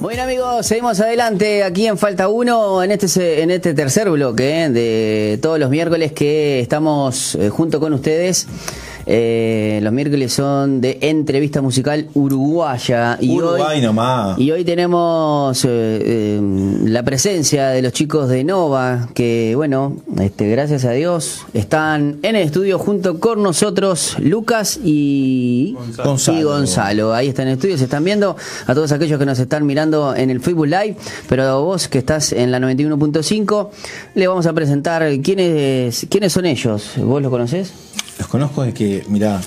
Bueno amigos, seguimos adelante aquí en Falta Uno en este en este tercer bloque eh, de todos los miércoles que estamos eh, junto con ustedes eh, los miércoles son de entrevista musical uruguaya. Y Uruguay hoy, nomás. Y hoy tenemos eh, eh, la presencia de los chicos de Nova, que bueno, este, gracias a Dios, están en el estudio junto con nosotros, Lucas y Gonzalo. y Gonzalo. Ahí están en el estudio, se están viendo a todos aquellos que nos están mirando en el Facebook Live, pero vos que estás en la 91.5, le vamos a presentar quiénes, quiénes son ellos. ¿Vos los conocés? Los conozco de que, mirá,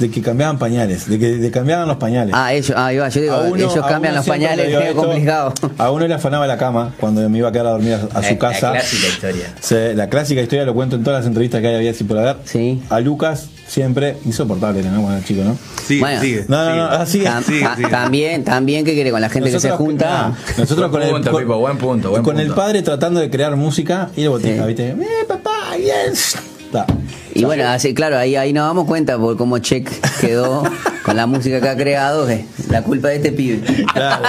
de que cambiaban pañales, de que de cambiaban los pañales. Ah, ellos, ah, va, yo digo, A uno- ellos a cambian uno los pañales, es complicado. A uno le afanaba la cama cuando me iba a quedar a dormir a, a su La- casa. La clásica historia. Sí, la clásica historia lo cuento en todas las entrevistas que hay había así por haber. Sí. A Lucas siempre insoportable, ¿no? Bueno, chico, ¿no? Sigue, Bueno. sigue. No, no, no, ah, sigue. Tam- Sí, ta- sí. También, también, ¿qué quiere con la gente que se junta? nah, nosotros con Buen el, punto, con, Pipo, buen punto, buen con el punto. padre tratando de crear música y la botija, Sí. ¿viste? Eh, papá, bien. Ta. Y bueno, así, claro, ahí, ahí nos damos cuenta por cómo Check quedó con la música que ha creado, que la culpa de este pibe. Claro.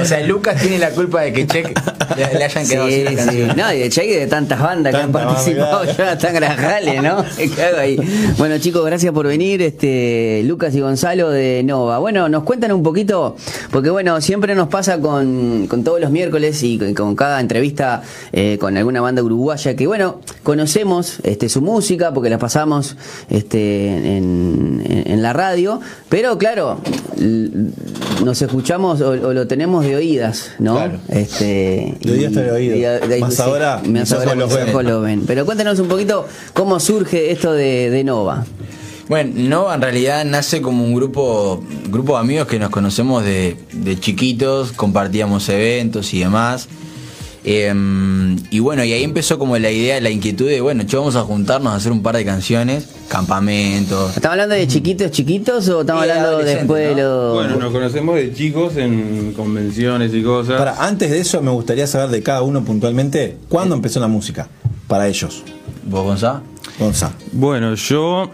O sea, Lucas tiene la culpa de que Check le, le hayan quedado Sí, sin la sí. canción. No, y de Check y de tantas bandas que han participado ya tan granjales, ¿no? Bueno, chicos, gracias por venir, este Lucas y Gonzalo de Nova. Bueno, nos cuentan un poquito, porque bueno, siempre nos pasa con, con todos los miércoles y con, con cada entrevista eh, con alguna banda uruguaya que bueno, conocemos este su música porque la pasamos este en, en- en la radio, pero claro, nos escuchamos o, o lo tenemos de oídas, ¿no? Claro. Este, De oídas está de oído. Más ahora, más ahora los ojos lo ven. Pero cuéntanos un poquito cómo surge esto de, de Nova. Bueno, Nova en realidad nace como un grupo, grupo de amigos que nos conocemos de, de chiquitos, compartíamos eventos y demás. Eh, y bueno, y ahí empezó como la idea, la inquietud de, bueno, che, vamos a juntarnos a hacer un par de canciones, campamentos. ¿Estamos hablando de chiquitos chiquitos o estamos Sí, hablando después de ¿no? los... Bueno, nos conocemos de chicos en convenciones y cosas. Para, antes de eso me gustaría saber de cada uno puntualmente cuándo empezó la música para ellos. ¿Vos, Gonzalo? Gonza. Bueno, yo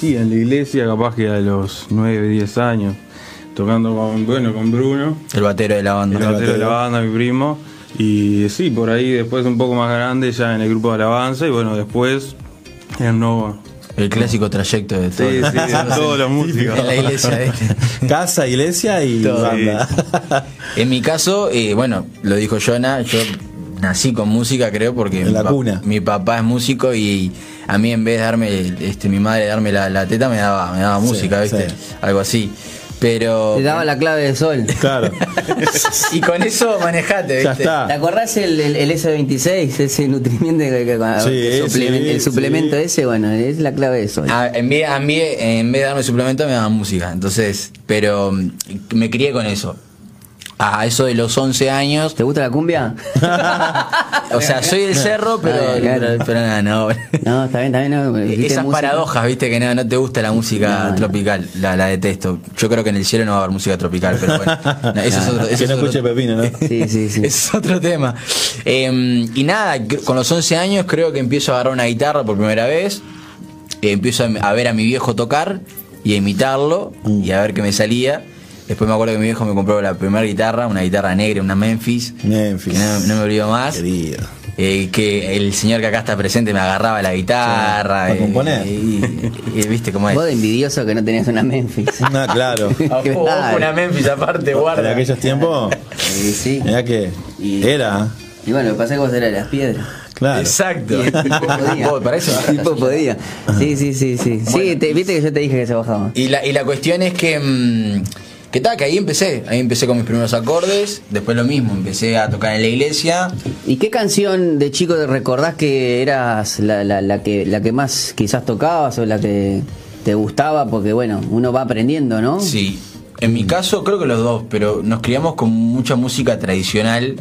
sí, en la iglesia capaz que a los 9, 10 años, tocando con, bueno, con Bruno, El batero de la el banda. batero de la banda, mi primo. Y sí, por ahí después un poco más grande ya en el grupo de alabanza y bueno, después en Nova. El clásico trayecto de todo. Sí, sí, de todos los músicos. En la iglesia. ¿viste? Casa, iglesia y Todo. banda. En mi caso, eh, bueno, lo dijo Jonah, yo nací con música, creo, porque En mi, la pa- cuna. mi papá es músico y a mí en vez de darme, este, mi madre darme la, la teta, me daba, me daba Sí, música, ¿viste? sí. Algo así. Pero. Te daba la clave de sol. claro. Y con eso manejate, Ya ¿viste? está. ¿Te acordás el, el, el S26, ese nutrimiento, que, que- que- Sí, el, suplemen- sí, el suplemento sí. ese? Bueno, es la clave de sol. Ah, en, vez, a mí, en vez de darme suplemento, me daban música. Entonces, pero mm, me crié con eso. A eso de los 11 años. ¿Te gusta la cumbia? O sea, soy del cerro, pero, Ah, claro. pero, pero nada, no. No, está bien, está bien. no, Esas música. paradojas, viste, que no, no te gusta la música No, no. tropical, la, la detesto. Yo creo que en el cielo no va a haber música tropical, pero bueno. No, eso es otro, eso que es no otro- escuche Pepino, ¿no? Sí, sí, sí. ese es otro tema. Eh, y nada, con los 11 años creo que empiezo a agarrar una guitarra por primera vez. Eh, empiezo a, a ver a mi viejo tocar y a imitarlo y a ver qué me salía. Después me acuerdo que mi viejo me compró la primera guitarra, una guitarra negra, una Memphis. Memphis. Que no, no me olvido más. Querido. Eh, que el señor que acá está presente me agarraba la guitarra. Sí, para eh, componer. Y, y- y viste cómo es. Vos de envidioso que no tenías una Memphis. Ah, claro. Ah, una Memphis aparte, En guarda. aquellos tiempos, Sí, sí. mira que Y- era, Y bueno, lo que pasa es que vos eras de las piedras. claro. Exacto. Y el tipo podía. Para eso El tipo podía. Sí, sí, sí, sí. Sí, te- viste que yo te dije que se bajaba. Y la, y la cuestión es que. mm, que tal, que ahí empecé. Ahí empecé con mis primeros acordes. Después lo mismo, empecé a tocar en la iglesia. ¿Y qué canción de chico te recordás que eras la, la, la que, la que más quizás tocabas o la que te gustaba? Porque bueno, uno va aprendiendo, ¿no? Sí. En mi caso, creo que los dos, pero nos criamos con mucha música tradicional,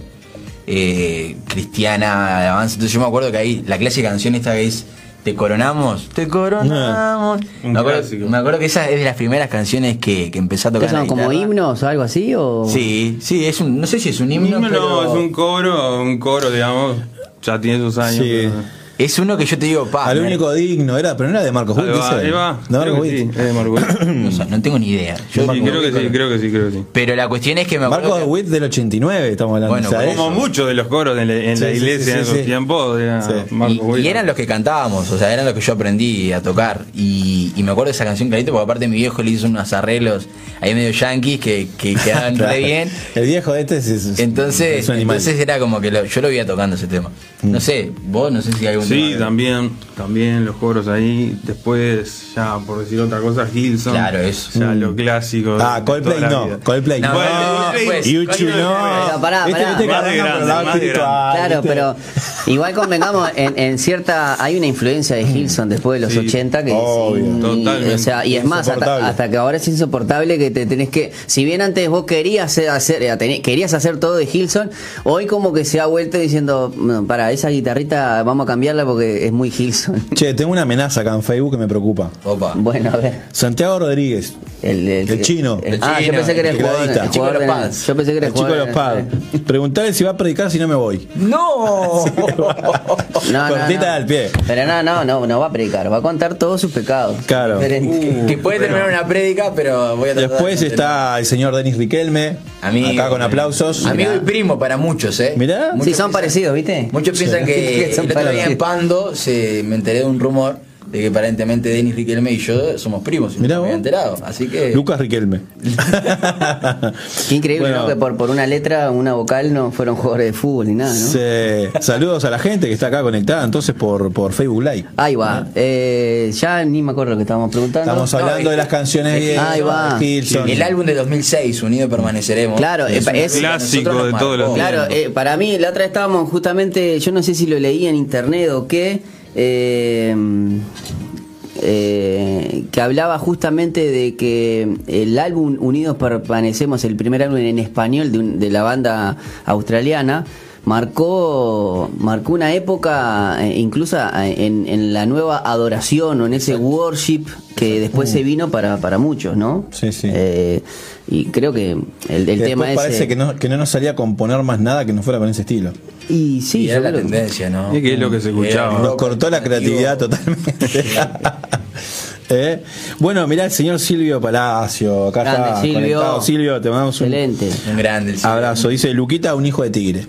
eh, cristiana, alabanza. Entonces yo me acuerdo que ahí, la clásica canción esta que es Te coronamos, te coronamos. Un me, acuerdo, clásico. me acuerdo que esa es de las primeras canciones que, que empecé a ¿Qué tocar. son como himnos o algo así? O... Sí, sí, es un, no sé si es un himno, No, pero... es un coro, un coro, digamos, ya tiene sus años. Sí. pero- Es uno que yo te digo, pa. Al único digno, era, pero no era de Marcos Witt, Ahí va, Marcos sí, es de Marcos Witt. no, sé, no tengo ni idea. Yo Sí, creo que sí, creo que sí, creo que sí. Pero la cuestión es que me acuerdo. Marcos que- Witt del 89, estamos hablando. Bueno, o sea, como muchos de los coros en la, en Sí, la sí, iglesia sí, en sí, esos sí. tiempos era Sí. Marcos Y, Witt. y eran los que cantábamos, o sea, eran los que yo aprendí a tocar. Y, y me acuerdo de esa canción clarito, porque aparte mi viejo le hizo unos arreglos ahí medio yankees que, que quedaban Claro. re bien. El viejo de este es, es- Entonces, es un animal. entonces era como que lo- yo lo veía tocando ese tema. No sé, vos no sé si hay algún Sí, también, también los coros ahí. Después, ya por decir otra cosa, Hilson. Claro, eso. Ya lo clásico. Ah, de Coldplay no. vida. Coldplay No. YouTube no. pará, espiritual, Claro, ¿viste? pero igual convengamos, en, en cierta. Hay una influencia de Hilson después de los Sí, 80 que. obvio. Totalmente. O sea, y es más, hasta, que ahora es insoportable que te tenés que. Si bien antes vos querías hacer, eh, querías hacer todo de Hilson, hoy como que se ha vuelto diciendo, "No, para, esa guitarrita vamos a porque es muy Hilson. Che, tengo una amenaza acá en Facebook que me preocupa. Opa. Bueno, a ver. Santiago Rodríguez. El, El chino. el- ah, yo chino, pensé que era el el jugador. el chico de los pads. Yo pensé que era El chico de los pads. Preguntarle si va a predicar si no me voy. ¡No! No, no, Cortita no. al pie. Pero no, no, no, no va a predicar, va a contar todos sus pecados. Claro. Diferente. que puede terminar una prédica, pero voy a tratar Después de- está el señor Denis Riquelme. Amigo, acá con aplausos. Amigo y primo para muchos, ¿eh? Mirá. Muchos Sí, son piensan- parecidos, ¿viste? Muchos piensan que Son el otro día en Pando se, me enteré de un rumor de que aparentemente Denis Riquelme y yo somos primos. y no Mirá me había enterado. Así que. Lucas Riquelme. Qué increíble, Bueno. ¿no? Que por, por una letra, una vocal no fueron jugadores de fútbol ni nada, ¿no? Se- saludos a la gente que está acá conectada entonces por, por Facebook Live. Ahí va. Eh, ya ni me acuerdo lo que estábamos preguntando. Estamos hablando de las canciones es- de Ahí va. Hilson. El álbum de 2006, Unido Permaneceremos. Claro, es es- un es- Clásico de todos los. Claro, eh, para mí, la otra vez estábamos justamente, yo no sé si lo leí en internet o qué, eh, eh, que hablaba justamente de que el álbum Unidos Permanecemos, el primer álbum en español de la banda australiana, marcó marcó una época eh, incluso eh, en, en la nueva adoración o en ese worship que después se vino para, para muchos, ¿no? Sí, sí. Eh, y creo que el, el Que tema es... parece que no, que no nos salía a componer más nada que no fuera con ese estilo. Y sí, y era yo la creo- tendencia, ¿no? Es que es lo que se escuchaba. Nos cortó la creatividad totalmente. ¿Eh? Bueno, mirá el señor Silvio Palacio. Acá Grande, está Silvio. conectado. Silvio, te mandamos un Excelente. Un grande el cine. abrazo. Dice Luquita, un hijo de tigre.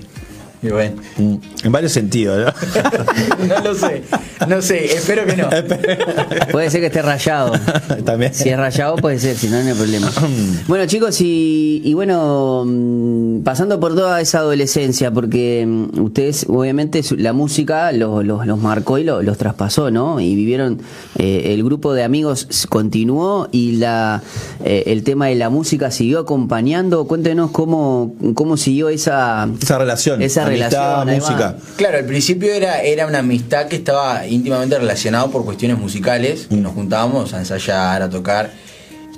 Y bueno. En varios sentidos, ¿no? no lo sé. No sé, espero que no. Puede ser que esté rayado. También. Si es rayado puede ser, si no, no hay problema. bueno, chicos, y, y bueno, mm, pasando por toda esa adolescencia, porque mm, ustedes, obviamente, su- la música los, los, los marcó y lo- los traspasó, ¿no? Y vivieron, eh, el grupo de amigos continuó y la eh, el tema de la música siguió acompañando. Cuéntenos cómo, cómo siguió esa, Esa relación. Esa amistad, relación, música. Claro, al principio era, era una amistad que estaba íntimamente relacionada por cuestiones musicales, que nos juntábamos a ensayar, a tocar.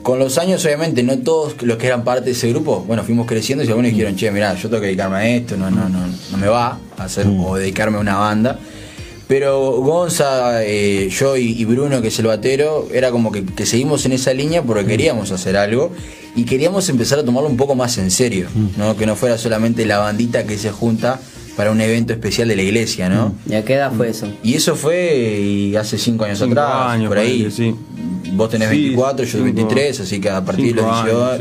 Con los años, obviamente, no todos los que eran parte de ese grupo, bueno, fuimos creciendo y algunos dijeron, che, mirá, yo tengo que dedicarme a esto, no, no, no, no me va a hacer o dedicarme a una banda. Pero Gonza, eh, yo y, y Bruno, que es el batero, era como que, que seguimos en esa línea porque queríamos hacer algo y queríamos empezar a tomarlo un poco más en serio, ¿no? Que no fuera solamente la bandita que se junta para un evento especial de la iglesia, ¿no? ¿Y a qué edad fue eso? Y eso fue y hace cinco años Cinco atrás, años, por ahí. sí. Vos tenés Sí, 24, yo cinco- 23, así que a partir de los cinco 18, años,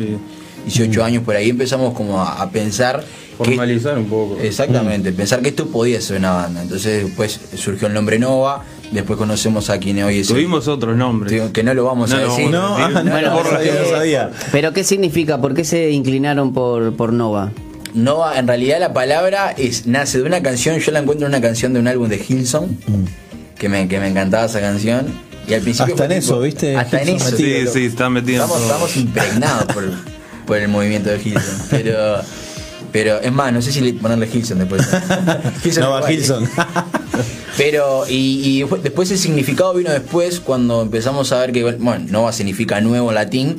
sí. 18 años por ahí empezamos como a, a pensar que- Formalizar un poco. Exactamente, pensar que esto podía ser una banda. Entonces después surgió el nombre Nova, después conocemos a quien hoy es el- Tuvimos otros nombres. Digo, que no lo vamos No a decir. No, ah, no, bueno, no sabía, no sabía. ¿Pero qué significa? ¿Por qué se inclinaron por, por Nova? Nova, en realidad la palabra es nace de una canción, yo la encuentro en una canción de un álbum de Hilson, que, me, que me encantaba esa canción. Y al principio Hasta en tipo- eso, ¿viste? Hasta en eso. metido. Sí, sí, está metido en Estamos, todo. estamos impregnados por, por el movimiento de Hilson. Pero, pero es más, no sé si le- ponerle Hilson después. Hilson Nova igual. Hilson. Pero, y, y después- después el significado vino después cuando empezamos a ver que, bueno, Nova significa nuevo en latín,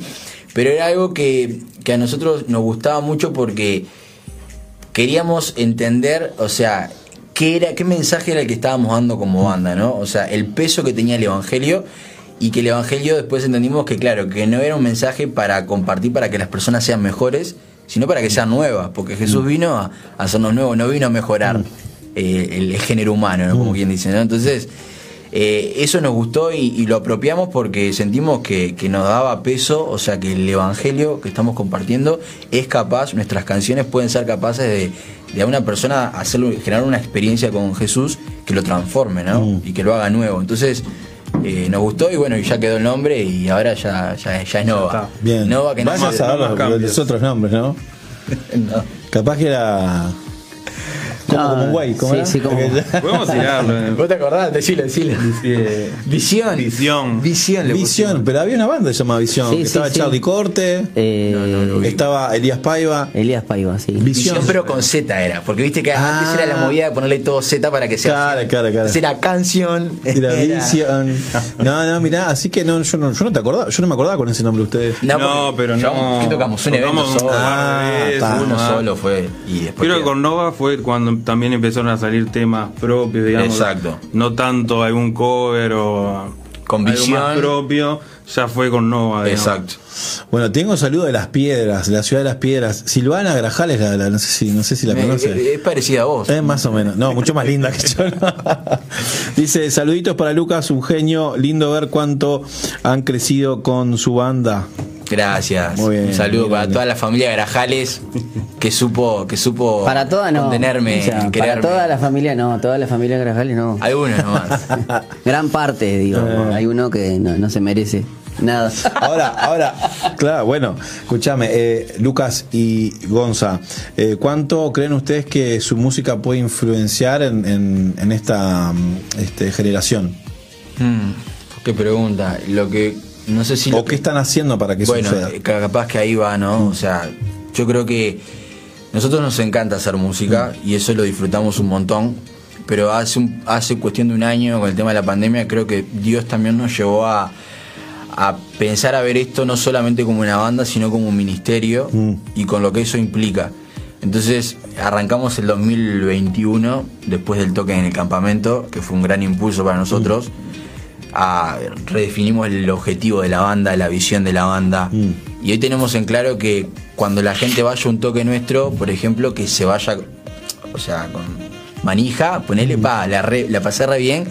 pero era algo que, que a nosotros nos gustaba mucho porque queríamos entender, o sea, qué era, qué mensaje era el que estábamos dando como banda, ¿no? O sea, el peso que tenía el evangelio y que el evangelio después entendimos que claro, que no era un mensaje para compartir para que las personas sean mejores, sino para que sean nuevas, porque Jesús vino a, a hacernos nuevos, no vino a mejorar. eh, el, género humano, ¿no? como quien dice, ¿no? Entonces, eh, eso nos gustó y, y lo apropiamos porque sentimos que, que nos daba peso, o sea, que el evangelio que estamos compartiendo es capaz, nuestras canciones pueden ser capaces de, de a una persona hacerlo, generar una experiencia con Jesús que lo transforme, ¿no? Mm. Y que lo haga nuevo. Entonces, eh, nos gustó y bueno, y ya quedó el nombre y ahora ya, ya, ya es Nova. Bien. Nova que no a los, cambios. los otros nombres, ¿no? no. Capaz que era. Como, No, como un güey, ¿cómo sí, era? sí, como- Podemos tirarlo. eh. ¿Vos te acordás? Decilo. Eh, Visión. Visión. Visión. Visión, pero había una banda que se llamaba Visión. Sí, estaba sí. Charlie Corte, Eh, No, no, no. estaba Elías Paiva. Elías Paiva, sí. Visión. Visión, pero con Z era. Porque viste que Ah. antes era la movida de ponerle todo Z para que sea. Claro, claro, claro. Era canción. Era Visión. No, no, mirá, así que no, yo no, yo no te acordaba, yo no me acordaba con ese nombre de ustedes. No, pero no. ¿Qué tocamos? Un evento solo. Ah. Uno solo fue. Y después. Creo que con Nova fue cuando también empezaron a salir temas propios, digamos. Exacto. No tanto algún cover o Con algo visión. más propio, ya fue con Nova. digamos. Exacto. Bueno, tengo saludo de las piedras, de la ciudad de las piedras. Silvana Grajales, la, la- no sé si, no sé si la Eh, conoce. eh, Es parecida a vos. Es más o menos, no, mucho más linda que yo. Dice, saluditos para Lucas, un genio, lindo ver cuánto han crecido con su banda. Gracias. Muy bien, Un saludo muy para grande. toda la familia Grajales que supo, que supo Para toda no. contenerme, O sea, para toda la familia no, toda la familia Grajales no. Algunos nomás. Gran parte, digo. Eh. Hay uno que no, no se merece nada. Ahora, ahora, claro, bueno, escúchame, eh, Lucas y Gonza, eh, ¿cuánto creen ustedes que su música puede influenciar en, en- en esta este, generación? Mm, qué pregunta. Lo que no sé si ¿O qué están haciendo para que bueno, suceda? eh, capaz que ahí va, ¿no? O sea, yo creo que nosotros nos encanta hacer música y eso lo disfrutamos un montón. Pero hace, un- hace cuestión de un año, con el tema de la pandemia, creo que Dios también nos llevó a, a pensar a ver esto no solamente como una banda, sino como un ministerio Mm. y con lo que eso implica. Entonces arrancamos el 2021, después del toque en el campamento, que fue un gran impulso para nosotros. A- redefinimos el objetivo de la banda, la visión de la banda. Mm. Y hoy tenemos en claro que cuando la gente vaya a un toque nuestro, por ejemplo, que se vaya, o sea, con manija, ponele pa, la, re- la pasé re bien,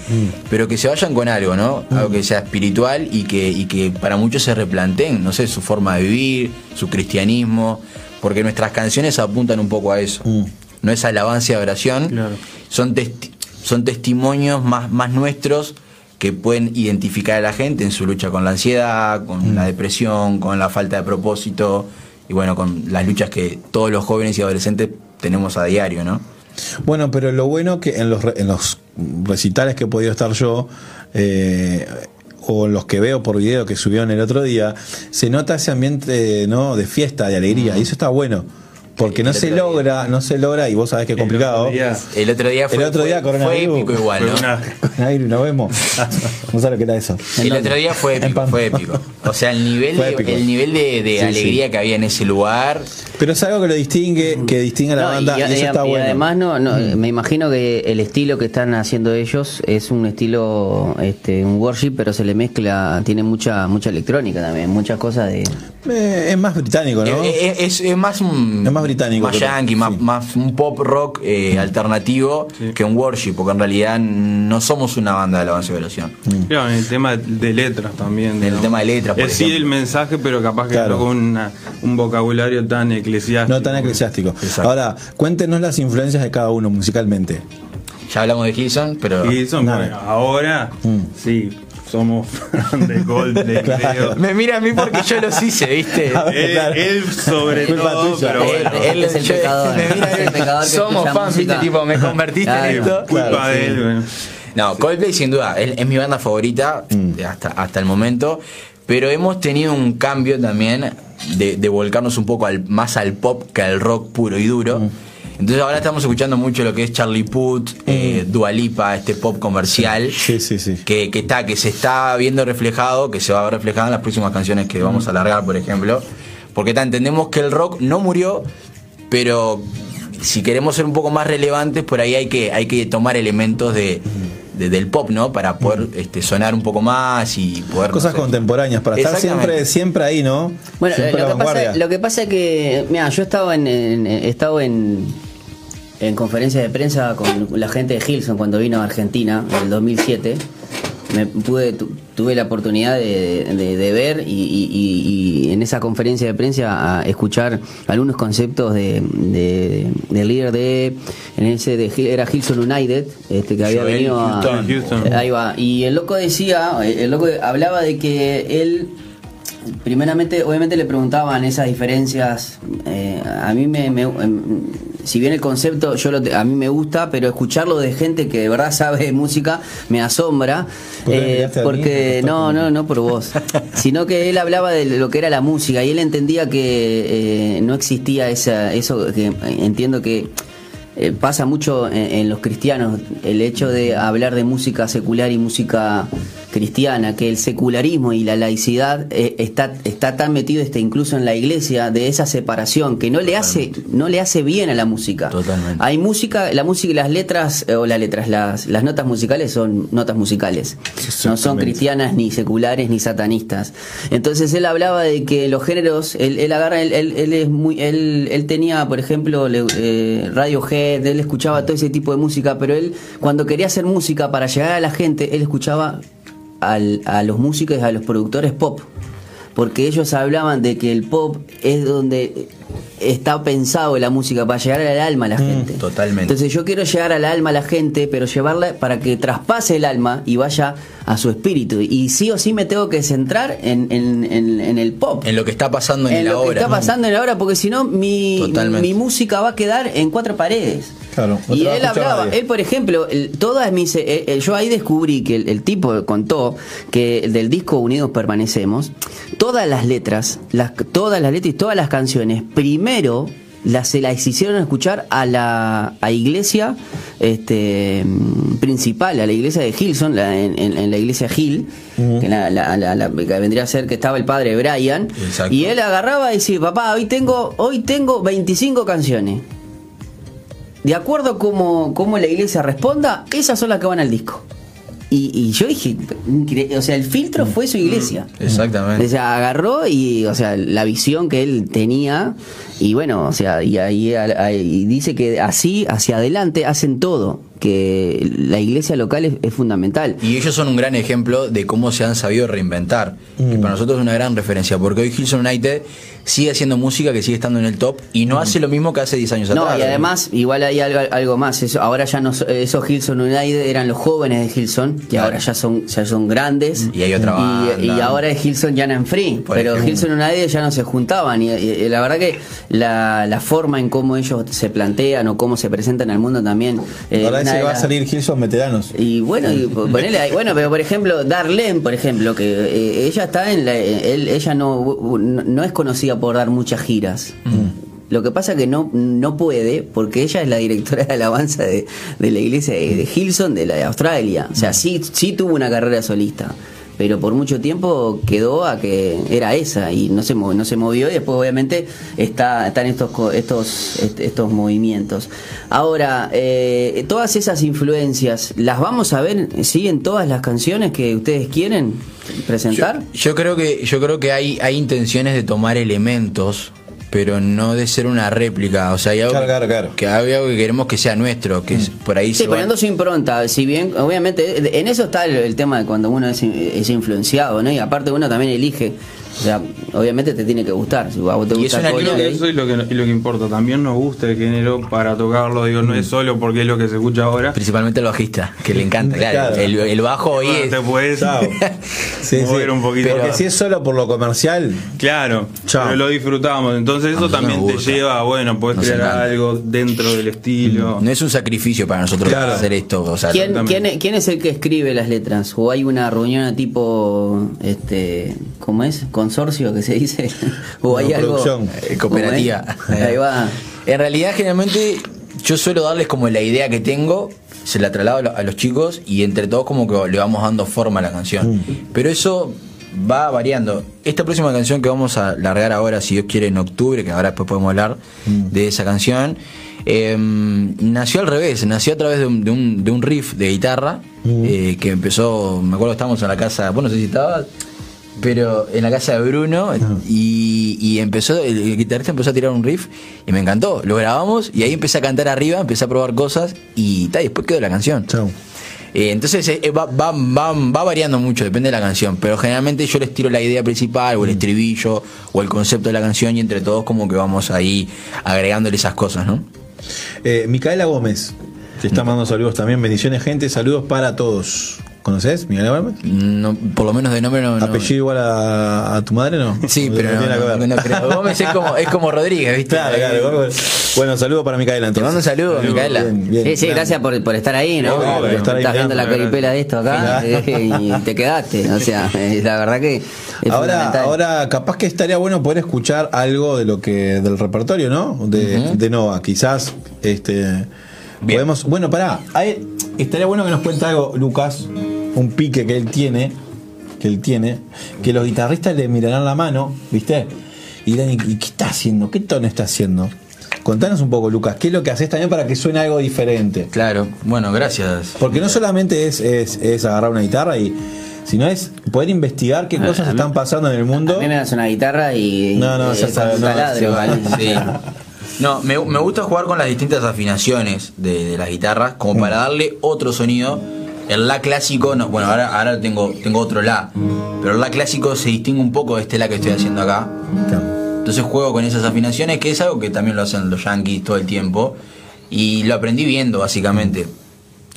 pero que se vayan con algo, ¿no? Algo que sea espiritual y que, y que para muchos se replanteen, no sé, su forma de vivir, su cristianismo, porque nuestras canciones apuntan un poco a eso. Mm. No es alabanza y oración, Claro. son, testi- son testimonios más, más nuestros que pueden identificar a la gente en su lucha con la ansiedad, con la depresión, con la falta de propósito y bueno, con las luchas que todos los jóvenes y adolescentes tenemos a diario, ¿no? Bueno, pero lo bueno que en los, en los recitales que he podido estar yo, eh, o en los que veo por video que subieron el otro día, se nota ese ambiente ¿no? de fiesta, de alegría, y eso está bueno. Porque no se día. logra, no se logra, y vos sabés que es complicado. otro día- El otro día fue, El otro día, fue- fue coronavirus. épico igual, ¿no? Ahí nos vemos. No sabes lo que era eso. El otro día fue En épico, fue épico. O sea, el nivel Fue de, épico. el nivel de, de Sí, alegría sí. que había en ese lugar. Pero es algo que lo distingue, que distingue a la No, banda, y, y, eso y- está y bueno. además no, no, me imagino que el estilo que están haciendo ellos es un estilo este un worship pero se le mezcla tiene mucha mucha electrónica también muchas cosas de Eh, es más británico, ¿no? Eh, eh, Es, es más un. Es más británico, Más pero- yankee, más, sí. más un pop rock eh, alternativo que un worship, porque en realidad no somos una banda de alabanza y oración. Claro, en el tema de letras también. En el tema de letras, por Es sí el mensaje, pero capaz que Claro. no con una- un vocabulario tan eclesiástico. No tan eclesiástico. Exacto. Ahora, cuéntenos las influencias de cada uno musicalmente. Ya hablamos de Hilson, pero. Bueno, ahora Mm. sí, somos fan de Coldplay, creo. Me mira a mí porque yo los hice, ¿viste? Ver, Él, claro. él sobre todo, pero Él- bueno. él- Es el yo- pecador, me mira, el pecador que somos fans, ¿viste? Tipo, me convertiste Claro. en esto. culpa Claro, de sí. él. bueno. No, Coldplay sin duda, es, es mi banda favorita Mm. hasta, hasta el momento, pero hemos tenido un cambio también de, de volcarnos un poco al, más al pop que al rock puro y duro. Mm. Entonces ahora estamos escuchando mucho lo que es Charlie Puth, eh, Dua Lipa, este pop comercial. Mm. Sí, sí, sí. Que, que está, que se está viendo reflejado, que se va a ver reflejado en las próximas canciones que vamos a alargar, por ejemplo. Porque ta, entendemos que el rock no murió, pero si queremos ser un poco más relevantes, por ahí hay que, hay que tomar elementos de, de- del pop, ¿no? Para poder este, sonar un poco más y poder. no Cosas sé. contemporáneas, para estar siempre, siempre ahí, ¿no? Bueno, siempre lo que, pasa, lo que pasa es que, mira, yo he estado en, en- he estado en, en conferencia de prensa con la gente de Hilson cuando vino a Argentina en el 2007. Me pude, tu- tuve la oportunidad de, de- de ver y, y- en esa conferencia de prensa a escuchar algunos conceptos de, de- del líder de en ese de era Hilson United este que había Joel venido a, Houston. Houston. Ahí va. Y el loco decía, el loco hablaba de que él, primeramente, obviamente le preguntaban esas diferencias. eh, a mí me, me- em, si bien el concepto yo lo a mí me gusta, pero escucharlo de gente que de verdad sabe de música me asombra. ¿Por qué me eh, mí? porque no, no, no por vos, sino que él hablaba de lo que era la música y él entendía que eh, no existía esa, eso que entiendo que eh, pasa mucho en, en los cristianos el hecho de hablar de música secular y música cristiana, que el secularismo y la laicidad eh, está, está tan metido este, incluso en la iglesia de esa separación que no le hace no le hace bien a la música. Totalmente. Hay música, la música y las letras eh, o las letras, las, las notas musicales son notas musicales. No son cristianas ni seculares ni satanistas. Entonces él hablaba de que los géneros, él, él agarra, él, él, él es muy, él, él tenía, por ejemplo, le- eh, Radiohead, él escuchaba todo ese tipo de música, pero él cuando quería hacer música para llegar a la gente, él escuchaba al- a los músicos, a los productores pop, porque ellos hablaban de que el pop es donde está pensado la música para llegar al alma a la gente. totalmente. Entonces yo quiero llegar al alma a la gente, pero llevarla para que traspase el alma y vaya a su espíritu. Y sí o sí me tengo que centrar en, en- en- en el pop. En lo que está pasando en, En la lo que obra. está pasando en la obra, porque si no, mi, mi música va a quedar en cuatro paredes. Claro, no y él hablaba, nadie. él por ejemplo, el- todas mis, eh, eh, yo ahí descubrí que el, el tipo contó que del disco Unidos Permanecemos, todas las letras, las, todas las letras y todas las canciones, primero las, se las hicieron escuchar a la a iglesia este, principal, a la iglesia de Hilson, la- en, en- en la iglesia Hill, que, la- la- la- la- que vendría a ser que estaba el padre Brian, Exacto. y él agarraba y decía, papá, hoy tengo, hoy tengo 25 canciones. De acuerdo como, como la iglesia responda, esas son las que van al disco. Y, y yo dije, o sea, el filtro fue su iglesia. Exactamente. O sea, agarró y, o sea, la visión que él tenía, y bueno, o sea, y ahí ahí dice que así, hacia adelante, hacen todo, que la iglesia local es, es fundamental. Y ellos son un gran ejemplo de cómo se han sabido reinventar. Que para nosotros es una gran referencia, porque hoy Hilson United sigue haciendo música que sigue estando en el top y no hace lo mismo que hace 10 años No, atrás. y además, igual hay algo, algo más. Eso, ahora ya no, so- esos Hilson United eran los jóvenes de Hilson, que Claro. ahora ya son, ya son grandes. Y hay otra banda. Y, y ahora es Hilson Jan and Free. Por pero ejemplo. Hilson United ya no se juntaban. Y, y- y la verdad que la, la forma en cómo ellos se plantean o cómo se presentan al mundo también. eh, Ahora ese de va a salir Gilson veteranos. y bueno, y ponele ahí- bueno, pero por ejemplo, Darlene, por ejemplo, que eh, ella está en la, él- ella no, no es conocida por dar muchas giras. Lo que pasa que no, no puede, porque ella es la directora de alabanza de, de la iglesia de, de Hilson, de la de Australia. O sea, sí, sí tuvo una carrera solista. Pero por mucho tiempo quedó a que era esa y no se, mo- no se movió y después obviamente está, están estos, estos, est- estos movimientos. Ahora, eh, todas esas influencias, ¿las vamos a ver, sí, en todas las canciones que ustedes quieren presentar? Yo, yo creo que yo creo que hay hay intenciones de tomar elementos, pero no de ser una réplica. O sea, hay algo, Claro, claro, claro. que hay algo que queremos que sea nuestro, que es- por ahí Sí, se va- poniendo su impronta, si bien, obviamente, en eso está el, el tema de cuando uno es, es influenciado, ¿no? Y aparte uno también elige, o sea, obviamente te tiene que gustar, si a vos te Y gusta Creo que eso es lo que, es lo que importa. También nos gusta el género para tocarlo. Digo, no es solo porque es lo que se escucha ahora. principalmente el bajista, que le encanta, claro. Claro. El, el bajo hoy Bueno, es te puedes Chao. Sí, mover sí. un poquito. Porque si es solo por lo comercial, Claro, Chao. pero lo disfrutamos. Entonces eso también te lleva, bueno, puedes crear encanta. algo dentro del estilo. no es un sacrificio para nosotros Claro. hacer esto, o sea, ¿Quién, quién, es- quién es el que escribe las letras? ¿O hay una reunión a tipo, este, ¿cómo es? ¿Consorcio que se dice? ¿O hay No, algo? eh, cooperativa. Ahí va. En realidad, generalmente, yo suelo darles como la idea que tengo, se la traslado a lo- a los chicos y entre todos como que le vamos dando forma a la canción. Pero eso va variando. Esta próxima canción que vamos a largar ahora, si Dios quiere, en octubre, que ahora después podemos hablar de esa canción, eh, nació al revés, nació a través de un, de un, de un riff de guitarra eh, que empezó, me acuerdo que estábamos en la casa, vos no sé si estabas. Pero en la casa de Bruno y, y empezó, el, el guitarrista empezó a tirar un riff y me encantó. Lo grabamos y ahí empecé a cantar arriba, empecé a probar cosas y ta, después quedó la canción. Chau. Eh, entonces eh, va, va, va, va variando mucho, depende de la canción, pero generalmente yo les tiro la idea principal o el estribillo o el concepto de la canción y entre todos como que vamos ahí agregándole esas cosas, ¿no? Eh, Micaela Gómez. Te está mandando saludos también. Bendiciones, gente. Saludos para todos. ¿Conoces, Micaela Gómez? No, por lo menos de nombre no. no- ¿Apellido igual a, a tu madre, no? Sí, pero no, tiene nada que no, ver. no creo. Gómez es como, es como Rodríguez, ¿viste? Claro, claro. Gómez. Bueno, saludos para Micaela Te entonces. mando un saludo, Micaela. Bien, bien. Sí, sí, gracias por, por estar ahí, ¿no? Porque estar ahí Estás viendo la caripela de esto acá eh, y te quedaste. O sea, eh, la verdad que es Ahora, ahora capaz que estaría bueno poder escuchar algo de lo que del repertorio, ¿no? De, de Nova. Quizás este podemos. Bueno, pará. Hay- estaría bueno que nos cuente algo, Lucas, un pique que él tiene, que él tiene, que los guitarristas le mirarán la mano, ¿viste? Y dirán, ¿y qué está haciendo? ¿Qué tono está haciendo? Contanos un poco, Lucas, ¿qué es lo que haces también para que suene algo diferente? Claro, bueno, gracias. Porque no solamente es, es, es agarrar una guitarra y sino es poder investigar qué cosas a mí- están pasando en el mundo. A mí me das una guitarra y. No, no, y- ya sabes, no, taladro, sí, ¿vale? Sí. No, me, me gusta jugar con las distintas afinaciones de, de las guitarras, como para darle otro sonido. El La clásico, no, bueno, ahora, ahora tengo, tengo otro La, pero el La clásico se distingue un poco de este La que estoy haciendo acá. Entonces juego con esas afinaciones, que es algo que también lo hacen los yankees todo el tiempo. Y lo aprendí viendo, básicamente.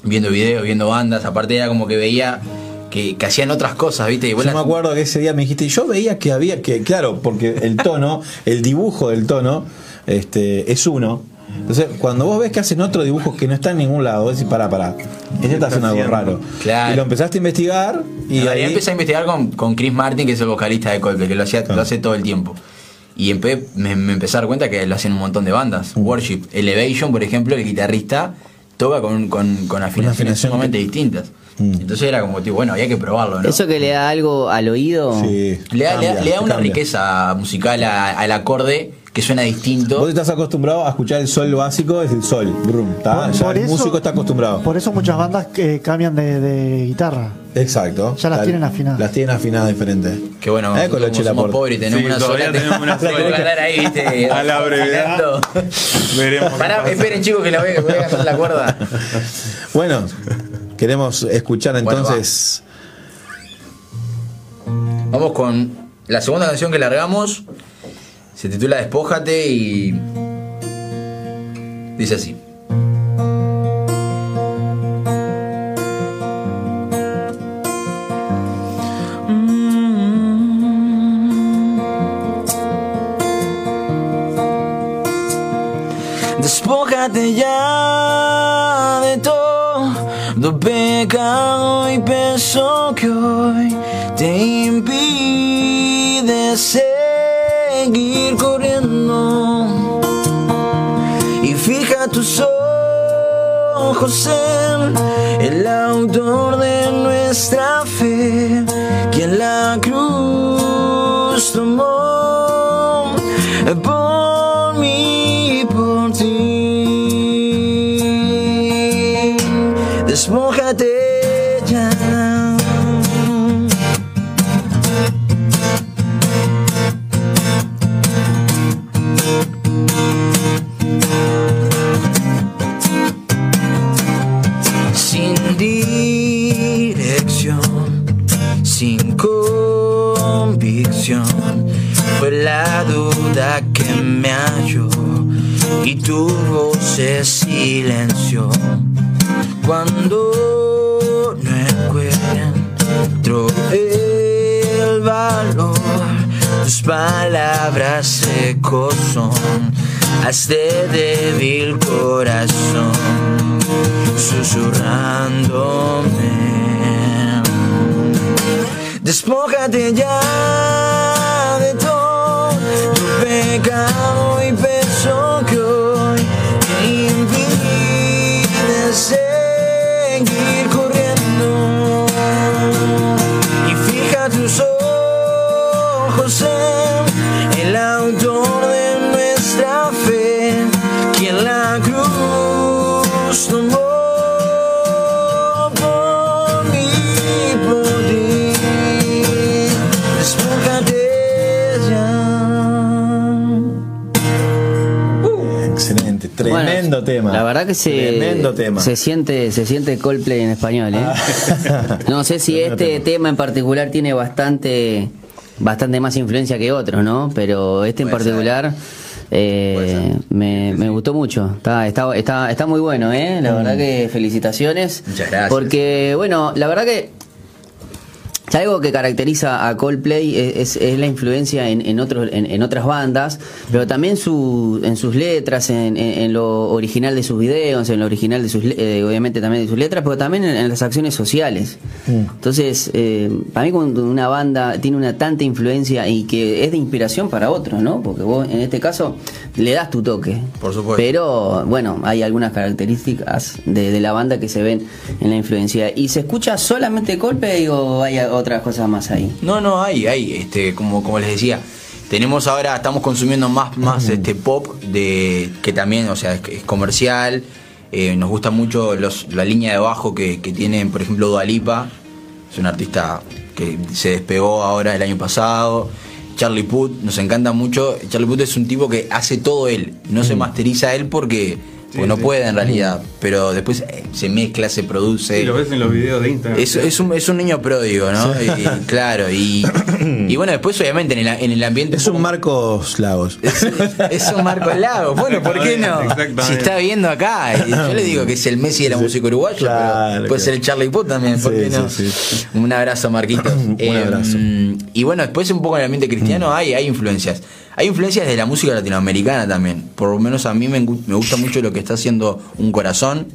Viendo videos, viendo bandas. Aparte era como que veía que, que hacían otras cosas, ¿viste? Y Yo las- me acuerdo que ese día me dijiste, yo veía que había que, claro, porque el tono, el dibujo del tono, este, es uno. Entonces, cuando vos ves que hacen otro dibujo que no está en ningún lado, vos decís, pará, pará, este está haciendo algo raro. Claro. Y lo empezaste a investigar y realidad ahí empecé a investigar con, con Chris Martin, que es el vocalista de Coldplay, que lo, hacía, lo hace todo el tiempo. Y empe- me, me empecé a dar cuenta que lo hacen un montón de bandas. Mm. Worship, Elevation, por ejemplo, el guitarrista toca con, con, con afinaciones afinación sumamente que- distintas. Mm. Entonces era como, tío, bueno, había que probarlo, ¿no? Eso que le da algo al oído. Sí, le da, le da- cambia, le da una cambia. riqueza musical a- al acorde que suena distinto. Vos estás acostumbrado a escuchar el sol básico, es el sol, brum, Ya el eso- músico está acostumbrado. Por eso muchas bandas que cambian de, de guitarra. Exacto. Ya las Tal- tienen afinadas. Las tienen afinadas diferentes. Que bueno, Eh, con la como somos por- pobres y tenemos Sí, una sola. tenemos una sola. Ahí, ¿viste? A la brevedad. Veremos. Pará, esperen chicos que la voy, voy a agarrar la cuerda. Bueno, queremos escuchar Bueno, entonces. Vamos con la segunda canción que largamos. Se titula Despójate y. Dice así. Despójate ya de todo pecado y peso que hoy te ojos en el autor de nuestra fe, quien la cruz tomó y tu voz se silenció. Cuando no encuentro el valor, tus palabras ecos son a este débil corazón susurrándome. Despójate ya de todo tu pecado y peso El autor de nuestra fe, quien la cruz tomó por mí, por ti. Ya. Uh. Excelente, tremendo tema. La verdad que se, tremendo tema. se siente, se siente Coldplay en español. ¿eh? No sé si este tema en particular tiene bastante bastante más influencia que otros, ¿no? Pero este en Puede particular eh, me, me gustó mucho. Está, está, está, está muy bueno, ¿eh? La verdad que felicitaciones. Muchas gracias. Porque, bueno, la verdad que algo que caracteriza a Coldplay es, es- es la influencia en, en, otros, en, en otras bandas, pero también su, en sus letras, en, en- en lo original de sus videos, en lo original de sus, le- eh, obviamente también de sus letras, pero también en, en las acciones sociales. Entonces, eh, para mí cuando una banda tiene una tanta influencia y que es de inspiración para otros, ¿no? Porque vos en este caso le das tu toque. Por supuesto. Pero bueno, hay algunas características de, de la banda que se ven en la influencia. ¿Y se escucha solamente Coldplay o hay otras cosas más ahí? No, no, hay, hay, este, como, como les decía. Tenemos ahora, estamos consumiendo más, más este pop de que también, o sea, es, es comercial. eh, nos gusta mucho los, la línea de bajo que, que tiene, por ejemplo, Dualipa. Es un artista que se despegó ahora el año pasado. Charlie Puth, nos encanta mucho. Charlie Puth es un tipo que hace todo él. No se masteriza él porque, porque no sí. puede en realidad. Pero después eh, se mezcla, se produce. Sí, lo ves en los videos de Instagram. Es, es, un, es un niño pródigo, ¿no? Y- y claro, y, y bueno, después obviamente en el, en el ambiente... Es un Marcos Lagos. Es, es un Marco Lago. Bueno, ¿por qué no? Si está viendo acá, yo le digo que es el Messi de la música uruguaya, claro, pero puede claro. ser el Charlie Puth también, ¿por Sí, qué no? sí, sí. Un abrazo, Marquitos. Un abrazo. Y bueno, después un poco en el ambiente cristiano hay, hay influencias. Hay influencias de la música latinoamericana también. Por lo menos a mí me, me gusta mucho lo que está haciendo Un Corazón,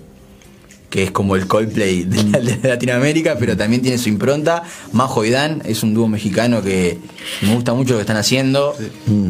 que es como el Coldplay de, la- de Latinoamérica, pero también tiene su impronta. Majo y Dan es un dúo mexicano que me gusta mucho lo que están haciendo.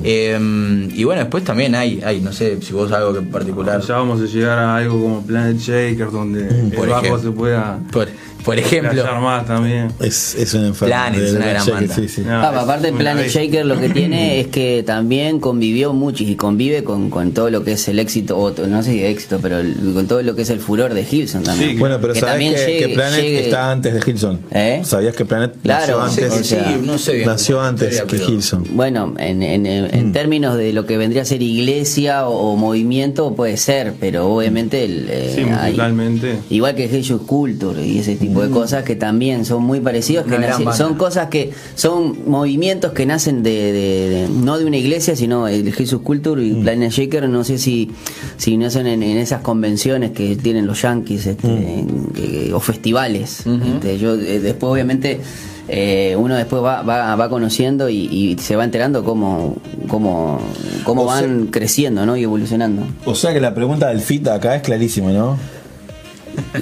Eh, y bueno, después también hay, hay, no sé si vos algo que en particular. Ya vamos a llegar a algo como Planet Shaker, donde el Por bajo ejemplo. se pueda Por, por ejemplo, más también. Es, es un enfermo. Planet es de- una gran sí, banda. sí, sí. No, Ah, es aparte una Planet. Shaker lo que tiene es que también convivió mucho y convive con, con todo lo que es el éxito, o no sé si éxito, pero el- con todo lo que es el furor de Hilson también. Sí, Bueno, pero Que sabes también que, llegue- que Planet llegue- está antes de Hilson. ¿Eh? ¿Sabías que Planet Claro, nació antes? sí, sí, no sé bien nació antes historia, que pero- Hilson. Bueno, en, en- en- Mm. en términos de lo que vendría a ser iglesia o, o movimiento puede ser, pero obviamente el, eh, Sí, hay- musicalmente. igual que Jesus Culture y ese tipo de cosas que también son muy parecidos, que Una gran nace- banda. son cosas que son movimientos que nacen de, de- de- no de una iglesia, sino el Jesus Culture y Planet Shaker, no sé si, si nacen en, en esas convenciones que tienen los yankees este, en- que- o festivales. Este, yo eh, después obviamente eh, uno después va, va, va conociendo y, y se va enterando cómo, cómo, cómo O sea- van creciendo ¿no? y evolucionando. O sea que la pregunta del fit acá es clarísima, ¿no?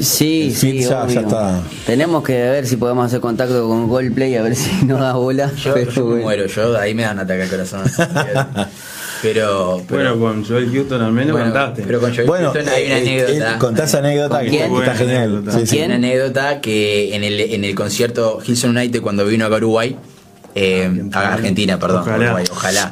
Sí, El sí, ya- obvio. ya está. Tenemos que ver si podemos hacer contacto con Goldplay a ver si nos da bola. yo, pero yo me bueno. muero, yo ahí me dan ataque al corazón. pero, pero Bueno, con Joel Houston al menos bueno, cantaste. pero con Joey Bueno, Houston hay una eh, eh, anécdota. contás anécdota ¿Con que quién? está genial. Sí, sí. Una anécdota que en el, en el concierto Hilson United cuando vino a Uruguay, eh, a Argentina, perdón, Ojalá. Uruguay, ojalá.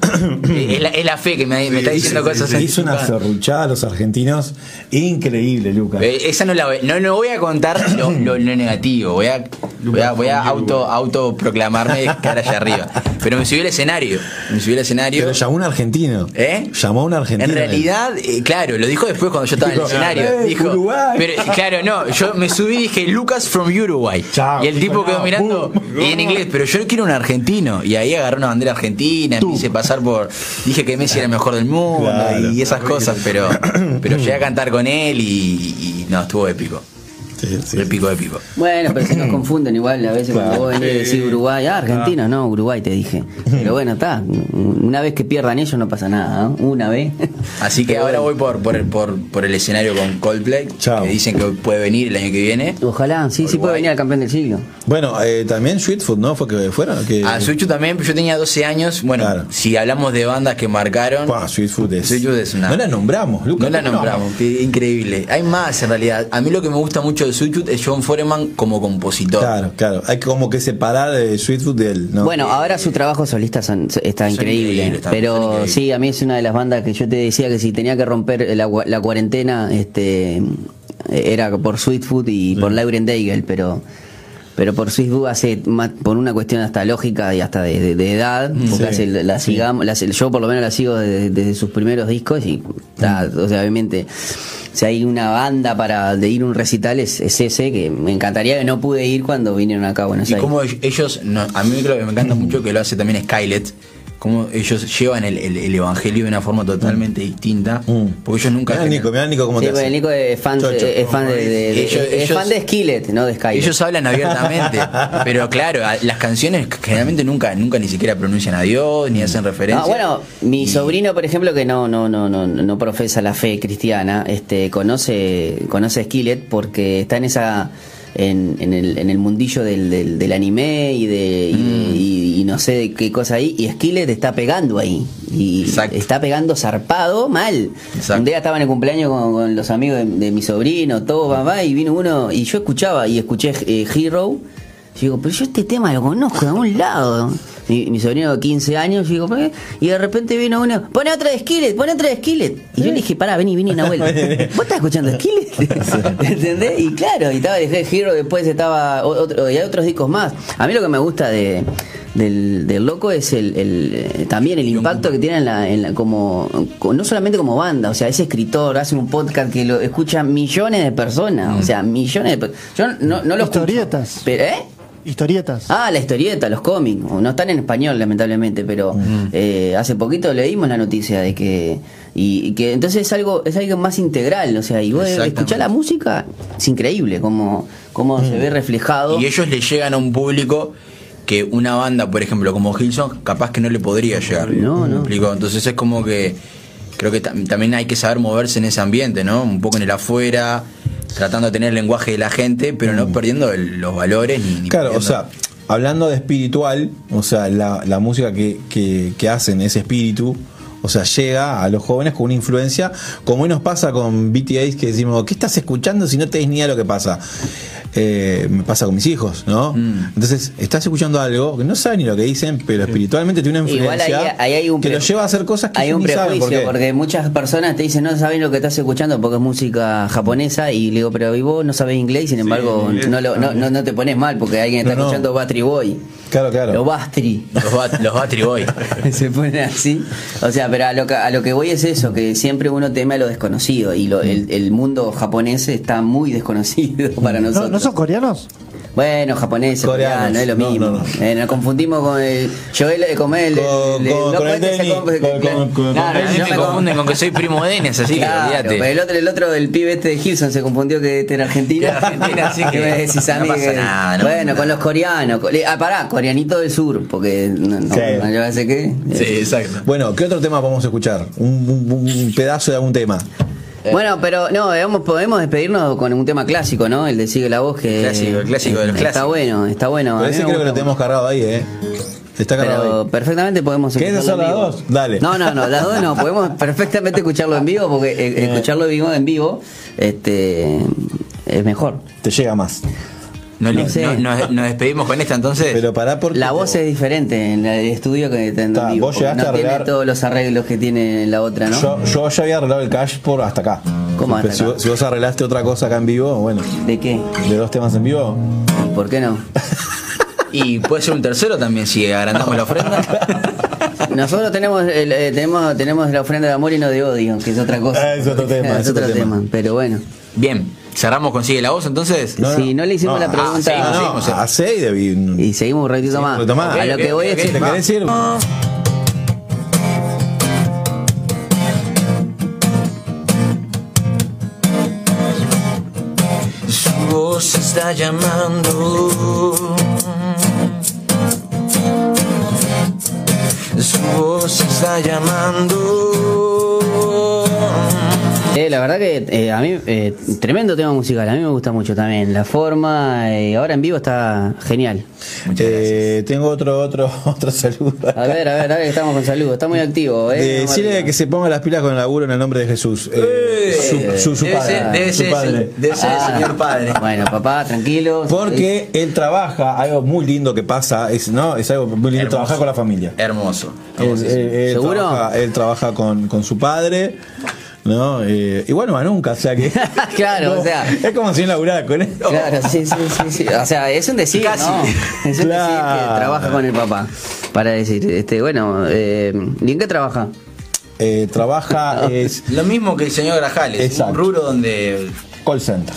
Eh, es, la, es la fe que me, me está diciendo cosas Hizo una serruchada a los argentinos increíble, Lucas. Eh, Esa no la voy, no, no voy a contar lo, lo- lo negativo, voy a, voy a, voy a auto, autoproclamarme cara allá arriba. Pero me subí al escenario, me subí al escenario. Pero llamó a un argentino. ¿Eh? Llamó a un argentino. En realidad, eh, claro, lo dijo después cuando yo estaba Dijo, en el escenario. "Hey, dijo, Uruguay". pero claro, no, yo me subí y dije Lucas from Uruguay. Chao. y el tipo quedó mirando y en inglés, pero yo quiero un argentino. Y ahí agarré una bandera argentina, me hice pasar por. Dije que Messi era el mejor del mundo Claro. y esas cosas, pero, pero llegué a cantar con él y, y no, estuvo épico. Sí, sí. Épico, épico. Bueno, pero se nos confunden igual a veces cuando Claro. vos venís y decís Uruguay, ah, Argentina, no, Uruguay te dije. Pero bueno, está, una vez que pierdan ellos no pasa nada, ¿no? Una vez. Así que Pero ahora voy por, por, el- por, por el escenario con Coldplay, Chao. que dicen que puede venir el año que viene. Ojalá, sí, sí puede venir al campeón del siglo. Bueno, eh, también Sweetfoot, ¿no? Fue que fueron. Que... A Suchu también, yo tenía 12 años. Bueno, Claro. si hablamos de bandas que marcaron, Buah, Sweetfoot es. Sweetfoot es una- No la nombramos, Lucas. no la nombramos, qué increíble. Hay más en realidad. A mí lo que me gusta mucho de Es John Foreman como compositor. Claro, claro. Hay como que separar de Sweetfoot de él, ¿no? Bueno, ahora su trabajo solista son- está Son increíble. son pero sí, a mí es una de las bandas que yo te decía que si tenía que romper la, cuarentena, este era por Sweetfoot y por Lauren Daigle, pero pero por Swiss Blue hace más- por una cuestión hasta lógica y hasta de, de- de edad, porque Sí. hace la, sigamos, la- yo por lo menos la sigo desde, desde sus primeros discos y está, o sea, obviamente si hay una banda para de ir a un recital es, es ese que me encantaría que no pude ir cuando vinieron acá a Buenos Y Aires. como ellos, no, a mí creo que me encanta mucho que lo hace también Skylet, como ellos llevan el, el- el evangelio de una forma totalmente distinta, porque ellos nunca... Mirá, Nico, mirá, Nico, cómo Sí, te hace. Nico es fan, Chocho. es fan de, de- de- Ellos- es ellos- fan de Skillet, no de Sky. Ellos hablan abiertamente, pero claro, las canciones generalmente nunca, nunca ni siquiera pronuncian a Dios, ni hacen referencia. Ah, bueno, mi Y- sobrino, por ejemplo, que no, no, no, no, no profesa la fe cristiana, este, conoce, conoce a Skillet porque está en esa, en, en el, en el mundillo del, del, del anime y de, y, Mm. y- y no sé de qué cosa ahí, y Skillet está pegando ahí. Y Exacto. está pegando zarpado mal. Exacto. Un día estaba en el cumpleaños con, con los amigos de, de mi sobrino, todo mamá, y vino uno, y yo escuchaba, y escuché eh, Hero, y digo, pero yo este tema lo conozco de algún lado. Mi, mi sobrino de 15 años, y digo, y de repente vino uno, pone otra de Skillet, pone otra de Skillet. Y yo le dije, pará, vení, vení, Nahuel. ¿Vos estás escuchando Skillet? ¿Entendés? Y claro, y estaba de Hero, después estaba otro, y hay otros discos más. A mí lo que me gusta de, del, del loco es el, el, también el impacto que tiene en la, en la- como, co- no solamente como banda, o sea, ese escritor hace un podcast que lo escuchan millones de personas, o sea, millones de personas. Yo no, no lo escucho, pero, ¿eh? Historietas. Ah, la historieta, los cómics. No están en español, lamentablemente, pero eh, hace poquito leímos la noticia de que. Y, y que entonces es algo, es algo más integral, o sea, y vos escuchar la música, es increíble cómo, cómo se ve reflejado. Y ellos le llegan a un público que una banda, por ejemplo, como Hilson, capaz que no le podría llegar. No, ¿Me no. explico? Entonces es como que creo que tam- también hay que saber moverse en ese ambiente, ¿no? Un poco en el afuera, tratando de tener el lenguaje de la gente, pero no perdiendo el- los valores ni, ni Claro, o perdiendo- sea, hablando de espiritual, o sea, la, la música que, que, que hacen, ese espíritu, o sea, llega a los jóvenes con una influencia, como hoy nos pasa con BTS, que decimos, ¿qué estás escuchando si no te des ni idea de lo que pasa? Eh, me pasa con mis hijos, ¿no? Mm. Entonces, estás escuchando algo que no saben ni lo que dicen, pero espiritualmente tiene una Igual ahí, influencia ahí hay un que los lleva a hacer cosas que hay un ni saben prejuicio por qué. porque muchas personas te dicen no saben lo que estás escuchando porque es música japonesa y le digo pero ¿y vos no sabés inglés sin embargo no, lo- no, no, no te pones mal porque alguien está No, no. escuchando Battery Boy Claro, claro. o Bastry Los, Bat- los Battery Boy. se pone así. O sea, pero a lo, que, a lo que voy es eso, que siempre uno teme a lo desconocido y lo- el, el mundo japonés está muy desconocido para ¿No, nosotros. ¿No son coreanos? Bueno, japonés, Coreanos. coreano, es lo mismo. no, no. Eh, nos confundimos con el. Yo el, con el. Con- el- con- no con el Claro, A yo me confunden con que soy primo de Dennis, así que olvídate. el otro, el otro del pibe este de Gibson se confundió que este era argentino. Era argentino, así que me decís a no mí pasa que- nada, no bueno, con los coreanos. co- Ah, pará, coreanito del sur, porque no, no, Sí. no, yo sé qué. Sí, exacto. Bueno, ¿qué otro tema podemos escuchar? Un, un- un pedazo de algún tema. Bueno, pero no, digamos, podemos despedirnos con un tema clásico, ¿no? El de Sigue la voz, que Clásico, el clásico de los está bueno, está bueno. A Pero ese creo que lo tenemos cargado ahí, ¿eh? Está cargado Pero ahí. perfectamente podemos ¿Querés escucharlo hacer en las dos? Dale. No, no, no, las dos no. Podemos perfectamente escucharlo en vivo porque eh, escucharlo en vivo, en vivo este, es mejor. Te llega más. No, No le- sé. no- nos, nos despedimos con esta entonces. Pero pará porque. La voz es diferente en el estudio que en Ta, vivo. vos llegaste no a tiene arreglar- todos los arreglos que tiene la otra, ¿no? Yo, yo ya había arreglado el cash por hasta acá. ¿Cómo hasta si, acá? vos, si vos arreglaste otra cosa acá en vivo, bueno, ¿De qué? de dos temas en vivo. ¿Y ¿Por qué no? Y puede ser un tercero también si agrandamos la ofrenda. Nosotros tenemos, el, eh, tenemos tenemos la ofrenda de amor y no de odio, que es otra cosa. Ah, es otro tema, es otro tema. Pero bueno. Bien, cerramos consigue la voz entonces. si no le hicimos la ah, pregunta. seguimos, No, seguimos, no, a seis de Y seguimos un ratito más. retomá. A lo que voy ok, es ¿Te querés ir? Su voz está llamando. Su voz está llamando. Eh, la verdad que eh, a mí, eh, tremendo tema musical, a mí me gusta mucho también. La forma, eh, ahora en vivo está genial. Muchas Eh, tengo otro, otro, otro saludo. A ver, a ver, a ver, estamos con saludos, está muy activo. Eh, Eh, decirle que se ponga las pilas con el laburo en el nombre de Jesús. Eh, su, su- su debe padre. ser, debe su ser, padre. debe ser Ah, el señor padre. Bueno, papá, tranquilo. Porque él trabaja, algo muy lindo que pasa, es, ¿no? es algo muy lindo Hermoso. trabajar con la familia. Hermoso. Él, él- él ¿Seguro? trabaja, él trabaja con, con su padre ¿no? Eh, igual no va nunca, o sea que. Claro, o sea. Es como si no laburara con él. Claro, sí, sí, sí, sí. O sea, es un decir, Casi. ¿no? Es un Claro. decir que trabaja con el papá. Para decir, este, bueno, eh, ¿y en qué trabaja? Eh, trabaja, es Lo mismo que el señor Grajales, Exacto. un rubro donde call center.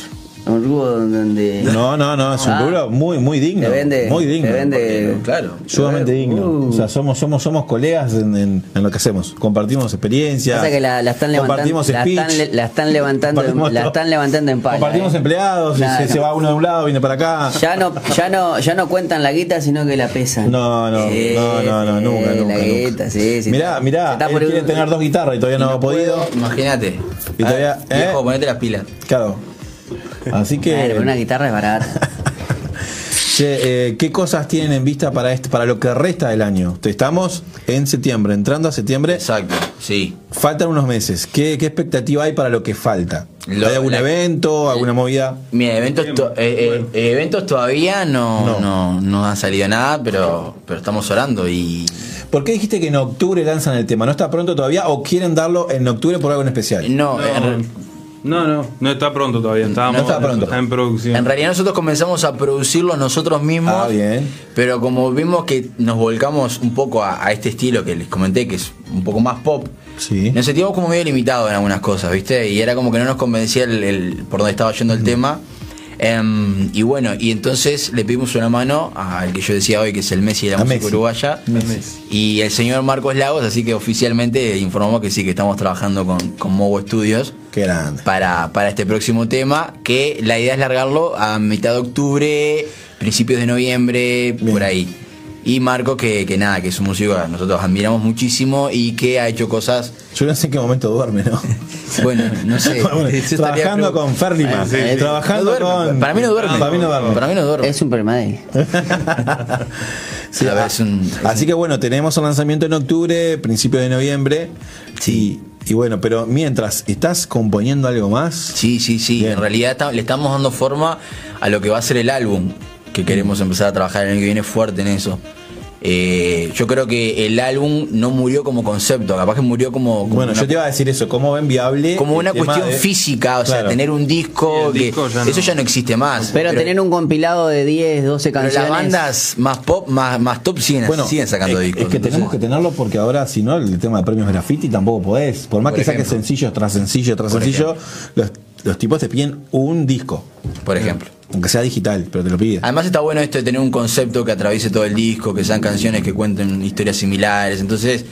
Un rubro donde. No, no, no, es un Ah. rubro muy, muy digno. Vende- muy digno. vende- claro. Sumamente digno. Uh. O sea, somos, somos, somos colegas en, en- en lo que hacemos. Compartimos experiencias. Que la, la están levantando, Compartimos la speech. están, la están levantando, Compartimos la están levantando en pala. Compartimos eh. empleados, se, se va uno de un lado, viene para acá. Ya no, ya no, ya no cuentan la guita, sino que la pesan. No, no, no, no, no, nunca, nunca. La nunca. guita, sí, sí. mirá, mirá, él quiere tener dos guitarras y todavía no, ha podido. Imagínate. Y todavía- Ah, ¿eh? ponete las pilas. Claro. Así que. Claro, una guitarra es barata. Che, eh, ¿Qué cosas tienen en vista para este, para lo que resta del año? Estamos en septiembre, entrando a septiembre. Exacto, sí. Faltan unos meses. ¿Qué, qué expectativa hay para lo que falta? Lo- ¿Hay algún la- evento, alguna movida? Mira, eventos, to- eh, eh, eventos todavía no, No. no. No, ha salido nada, pero, pero estamos orando y ¿Por qué dijiste que en octubre lanzan el tema? ¿No está pronto todavía o quieren darlo en octubre por algo en especial? no, en, re- No, no, no está pronto todavía. Estábamos está pronto. en producción. en realidad nosotros comenzamos a producirlo nosotros mismos. Ah, bien. Pero como vimos que nos volcamos un poco a, a este estilo que les comenté, que es un poco más pop, Sí. nos sentíamos como medio limitados en algunas cosas, ¿viste? Y era como que no nos convencía el, el- por dónde estaba yendo el tema. Em, y bueno, y entonces le pedimos una mano al que yo decía hoy, que es el Messi de la A música Messi. uruguaya. Y el señor Marcos Lagos, así que oficialmente informó que sí, que estamos trabajando con, con Movo Studios Qué grande. para, para este próximo tema, que la idea es largarlo a mitad de octubre, principios de noviembre, Bien. por ahí. Y Marco, que, que nada, que es un músico que nosotros admiramos muchísimo y que ha hecho cosas, Yo no sé en qué momento duerme, ¿no? bueno, no sé. Bueno, trabajando con Ferliman. Sí, sí. Trabajando No duerme, con. Para mí no duerme. Para mí no duerme. Para mí no duerme. Es un permadey. Sí, ver, ah, es un- es así un- que bueno, tenemos el lanzamiento en octubre, principio de noviembre. Sí. Y, y bueno, pero mientras, ¿estás componiendo algo más? Sí, sí, sí. Bien. En realidad está- le estamos dando forma a lo que va a ser el álbum, que queremos empezar a trabajar el año que viene fuerte en eso. Eh, yo creo que el álbum no murió como concepto, capaz que murió como, como Bueno, una, yo te iba a decir eso, ¿cómo ven viable? como una cuestión de- física, o sea, tener un disco, Sí, que disco ya no. eso ya no existe más. Pero, tener un compilado de 10, 12 pero canciones. las bandas más pop, más, más top siguen, Bueno, siguen sacando es, discos. es que tenemos que tenerlo porque ahora, si no, el tema de premios graffiti tampoco podés. Por más Por que saques sencillo tras sencillo tras Por sencillo, los, los tipos te piden un disco. Por ejemplo. Aunque sea digital, pero te lo piden. Además está bueno esto de tener un concepto que atraviese todo el disco, que sean canciones que cuenten historias similares. Entonces,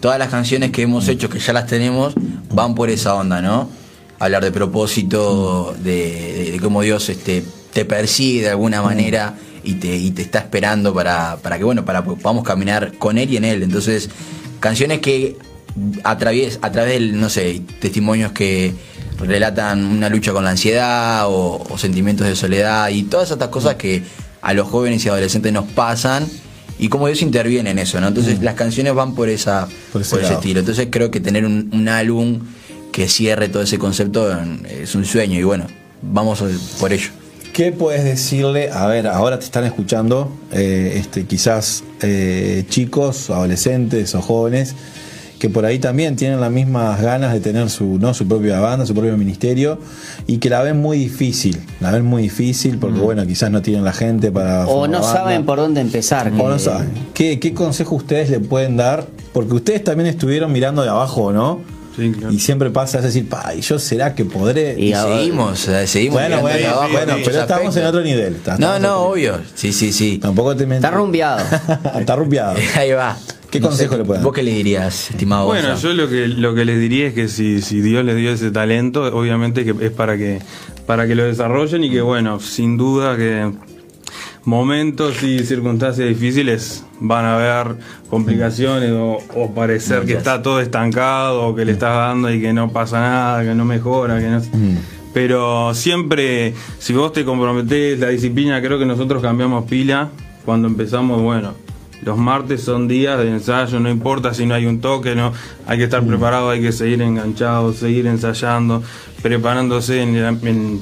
todas las canciones que hemos hecho, que ya las tenemos, van por esa onda, ¿no? Hablar de propósito, de, de- de cómo Dios este, te persigue de alguna manera y te, y te está esperando para, para que, bueno, para que podamos caminar con Él y en Él. Entonces, canciones que a través, a través del, no sé, testimonios que relatan una lucha con la ansiedad o, o sentimientos de soledad y todas estas cosas que a los jóvenes y adolescentes nos pasan y cómo Dios interviene en eso, ¿no? Entonces las canciones van por esa Mm. Por por, ese estilo. Entonces creo que tener un, un álbum que cierre todo ese concepto es un sueño y bueno, vamos por ello. ¿Qué puedes decirle? A ver, ahora te están escuchando, eh, este, quizás eh, chicos, adolescentes o jóvenes que por ahí también tienen las mismas ganas de tener su, ¿no? su propia banda, su propio ministerio y que la ven muy difícil, la ven muy difícil porque bueno, quizás no tienen la gente para... O no banda. saben por dónde empezar. O no saben. ¿Qué, ¿Qué consejo ustedes le pueden dar? Porque ustedes también estuvieron mirando de abajo, ¿no? Sí, claro. Y siempre pasa es decir, pa, ¿y yo será que podré? Y Y seguimos, eh, seguimos. bueno, mirando bueno, de abajo bueno, pero estamos en otro nivel. Estamos No, no, otro obvio. Sí, sí, sí. Tampoco te Está rumbeado. Está rumbeado. Ahí va. ¿Qué consejo le pueden dar? ¿Vos qué le dirías, estimado Bueno, yo lo que lo que les diría es que si, si Dios les dio ese talento, obviamente que es para que para que lo desarrollen y que bueno, sin duda que momentos y circunstancias difíciles van a haber complicaciones o, o parecer que está todo estancado o que le estás dando y que no pasa nada, que no mejora, que no pero siempre si vos te comprometés la disciplina, creo que nosotros cambiamos pila cuando empezamos, bueno, los martes son días de ensayo, no importa si no hay un toque, no hay que estar preparado, hay que seguir enganchado, seguir ensayando, preparándose en el, en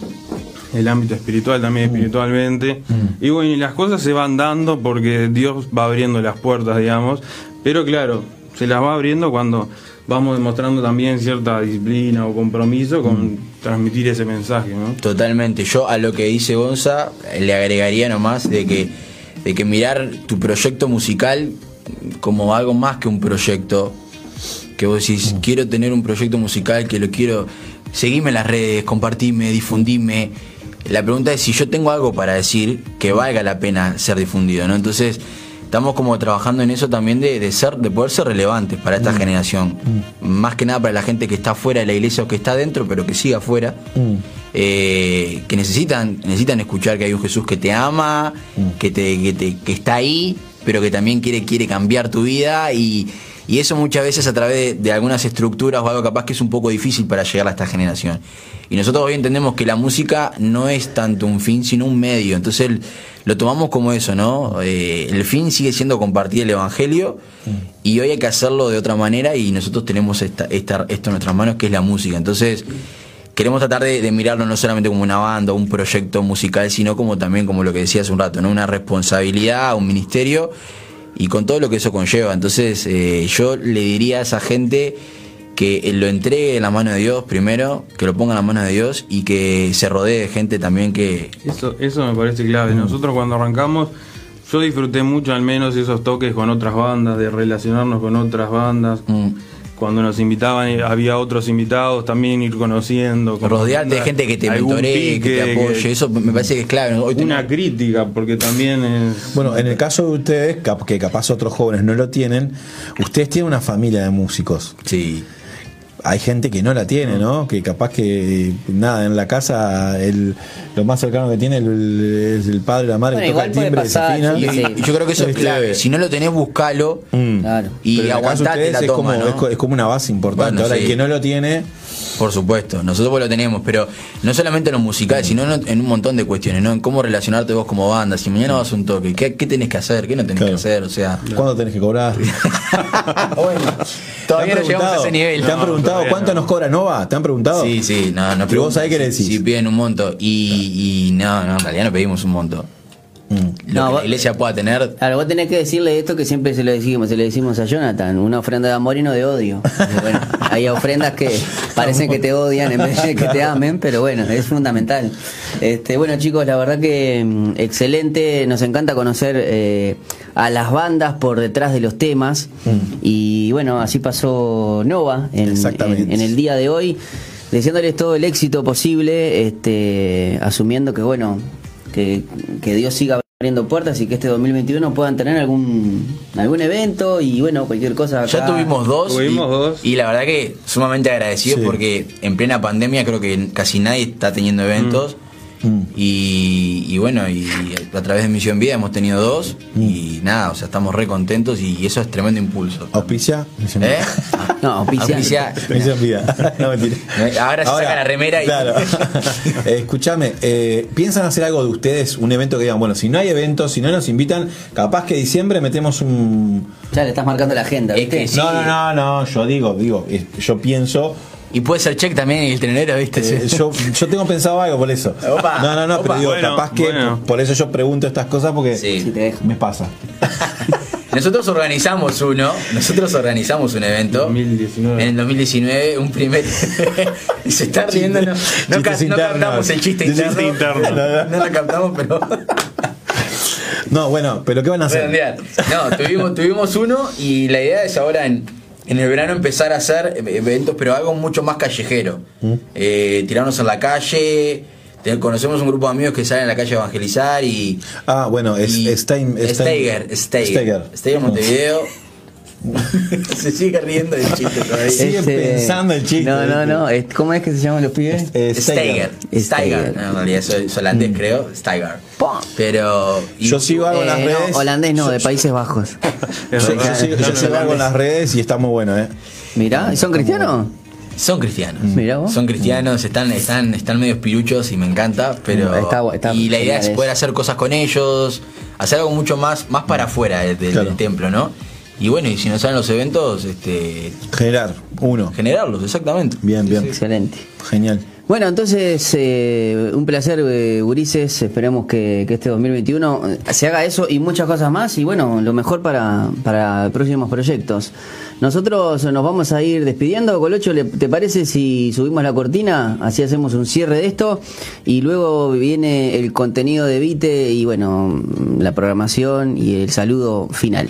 el ámbito espiritual también espiritualmente. Y bueno, y las cosas se van dando porque Dios va abriendo las puertas, digamos, pero claro, se las va abriendo cuando vamos demostrando también cierta disciplina o compromiso con transmitir ese mensaje, ¿no? Totalmente. Yo a lo que dice Gonza le agregaría nomás de que, de que mirar tu proyecto musical como algo más que un proyecto. Que vos decís, quiero tener un proyecto musical, que lo quiero. Seguime en las redes, compartime, difundime. La pregunta es si yo tengo algo para decir que valga la pena ser difundido, ¿no? Entonces, estamos como trabajando en eso también de, de ser, de poder ser relevantes para esta generación. Más que nada para la gente que está fuera de la iglesia o que está dentro, pero que siga afuera. Eh, que necesitan, necesitan escuchar que hay un Jesús que te ama, que te, que te- que está ahí, pero que también quiere, quiere cambiar tu vida y, y eso muchas veces a través de, de algunas estructuras o algo capaz que es un poco difícil para llegar a esta generación. Y nosotros hoy entendemos que la música no es tanto un fin, sino un medio. Entonces el- lo tomamos como eso, ¿no? Eh, el fin sigue siendo compartir el Evangelio y hoy hay que hacerlo de otra manera y nosotros tenemos esta, esta, esto en nuestras manos que es la música. Entonces queremos tratar de, de mirarlo no solamente como una banda, un proyecto musical, sino como también, como lo que decía hace un rato, ¿no? una responsabilidad, un ministerio y con todo lo que eso conlleva. Entonces eh, yo le diría a esa gente que lo entregue en la mano de Dios primero, que lo ponga en la mano de Dios y que se rodee de gente también que... Eso, eso me parece clave. Nosotros cuando arrancamos, yo disfruté mucho al menos esos toques con otras bandas, de relacionarnos con otras bandas. Mm. Cuando nos invitaban, eh, había otros invitados, también ir conociendo. con Rodearte de gente que te mentoree, que te apoye, eso me parece que es clave. Hoy Una crítica, porque también es... Bueno, en el caso de ustedes, cap- que capaz otros jóvenes no lo tienen, ustedes tienen una familia de músicos. Sí. Hay gente que no la tiene, ¿no? Que capaz que nada, en la casa el, lo más cercano que tiene el- es el padre, la madre, Bueno, que toca el timbre, pasar, yo- Y yo creo que eso es clave. Si no lo tenés, buscalo Mm. Claro. y el aguantate la es, toma, como, ¿no? es co- es como una base importante. Bueno, Ahora, sí. el que no lo tiene, Por supuesto, nosotros pues lo tenemos, pero no solamente en lo musical, sino en, un montón de cuestiones, ¿no? En cómo relacionarte vos como banda. Si mañana vas a un toque, ¿qué, qué tenés que hacer? ¿Qué no tenés Claro. que hacer? O sea, ¿cuándo tenés que cobrar? bueno, todavía ¿Te no llegamos a ese nivel. ¿Te han No, preguntado cuánto no. nos cobra Nova? ¿Te han preguntado? Sí, sí, no, no ¿Y vos sabés qué le decís? Sí, piden un monto. Y, y no, no, en realidad no pedimos un monto. Mm. Lo No, que la iglesia pueda tener. Claro, vos tenés que decirle esto que siempre se lo decimos, se le decimos a Jonathan, una ofrenda de amor y no de odio. Bueno, hay ofrendas que parecen que te odian en vez de que te amen, pero bueno, es fundamental. Este, bueno chicos, la verdad que mm, excelente, nos encanta conocer eh, a las bandas por detrás de los temas y bueno, así pasó Nova en- en el día de hoy, deseándoles todo el éxito posible, este, asumiendo que bueno, que, que Dios siga abriendo puertas y que este 2021 puedan tener algún algún evento y bueno, cualquier cosa. Ya tuvimos dos. Tuvimos y, dos. y la verdad que sumamente agradecidos Sí. porque en plena pandemia creo que casi nadie está teniendo eventos. Mm. Y, y bueno, y a través de Misión Vida hemos tenido dos. Mm. Y nada, o sea, estamos re contentos y eso es tremendo impulso. ¿Auspicia? ¿Eh? No, auspicia. Auspicia. Misión Vida. No, mentira. Ahora se saca la remera y- Claro. Eh, escúchame, eh, ¿piensan hacer algo de ustedes? Un evento que digan, bueno, si no hay eventos, si no nos invitan, capaz que diciembre metemos un. Ya le estás marcando la agenda, Es ¿viste? que sí. No, no, no, no, yo digo, digo, yo pienso. Y puede ser check también en el trenero, ¿viste? eh, yo, yo tengo pensado algo por eso. Opa, no, no, no, opa. pero digo, Bueno, capaz que bueno. por eso yo pregunto estas cosas porque Sí. Sí, te dejo. me pasa. Nosotros organizamos uno, nosotros organizamos un evento 2019. en el 2019, un primer se está riendo, no, captamos el chiste Chiste interno, interno. no lo captamos, pero No, bueno, pero ¿qué van a hacer? No, tuvimos, tuvimos uno y la idea es ahora en, en el verano empezar a hacer eventos, pero algo mucho más callejero. ¿Mm? Eh, tirarnos en la calle. te- Conocemos un grupo de amigos que salen a la calle a evangelizar y. Ah, bueno, es y- Steiger. Steiger. Steiger Montevideo. se sigue riendo del chiste todavía. Sigue pensando el chiste, No, no, no. es- ¿Cómo es que se llaman los pibes? Eh, Steiger. Steiger. Steiger. No, en realidad es es holandés, creo. Steiger. Pero. y- Yo sigo algo en las Eh, no, redes. holandés no, de Países Bajos. Yo, yo sigo, yo sigo algo en las redes y está muy bueno, ¿eh? Mirá, ¿y son cristianos? Son cristianos. Mirá vos. Son cristianos, están, están, están medio piruchos y me encanta, pero. Mm, Está bu- está y la idea es poder hacer cosas con ellos, hacer algo mucho más, más para afuera del, del Claro. templo, ¿no? Y bueno, y si nos salen los eventos, este Generar, uno. generarlos, exactamente. Bien, bien. Excelente. Genial. Bueno, entonces, eh, un placer, eh, Ulises. Esperamos que, que este 2021 se haga eso y muchas cosas más. Y bueno, lo mejor para, para próximos proyectos. Nosotros nos vamos a ir despidiendo. Colocho, ¿le- ¿te parece si subimos la cortina? Así hacemos un cierre de esto. Y luego viene el contenido de Vite y bueno, la programación y el saludo final.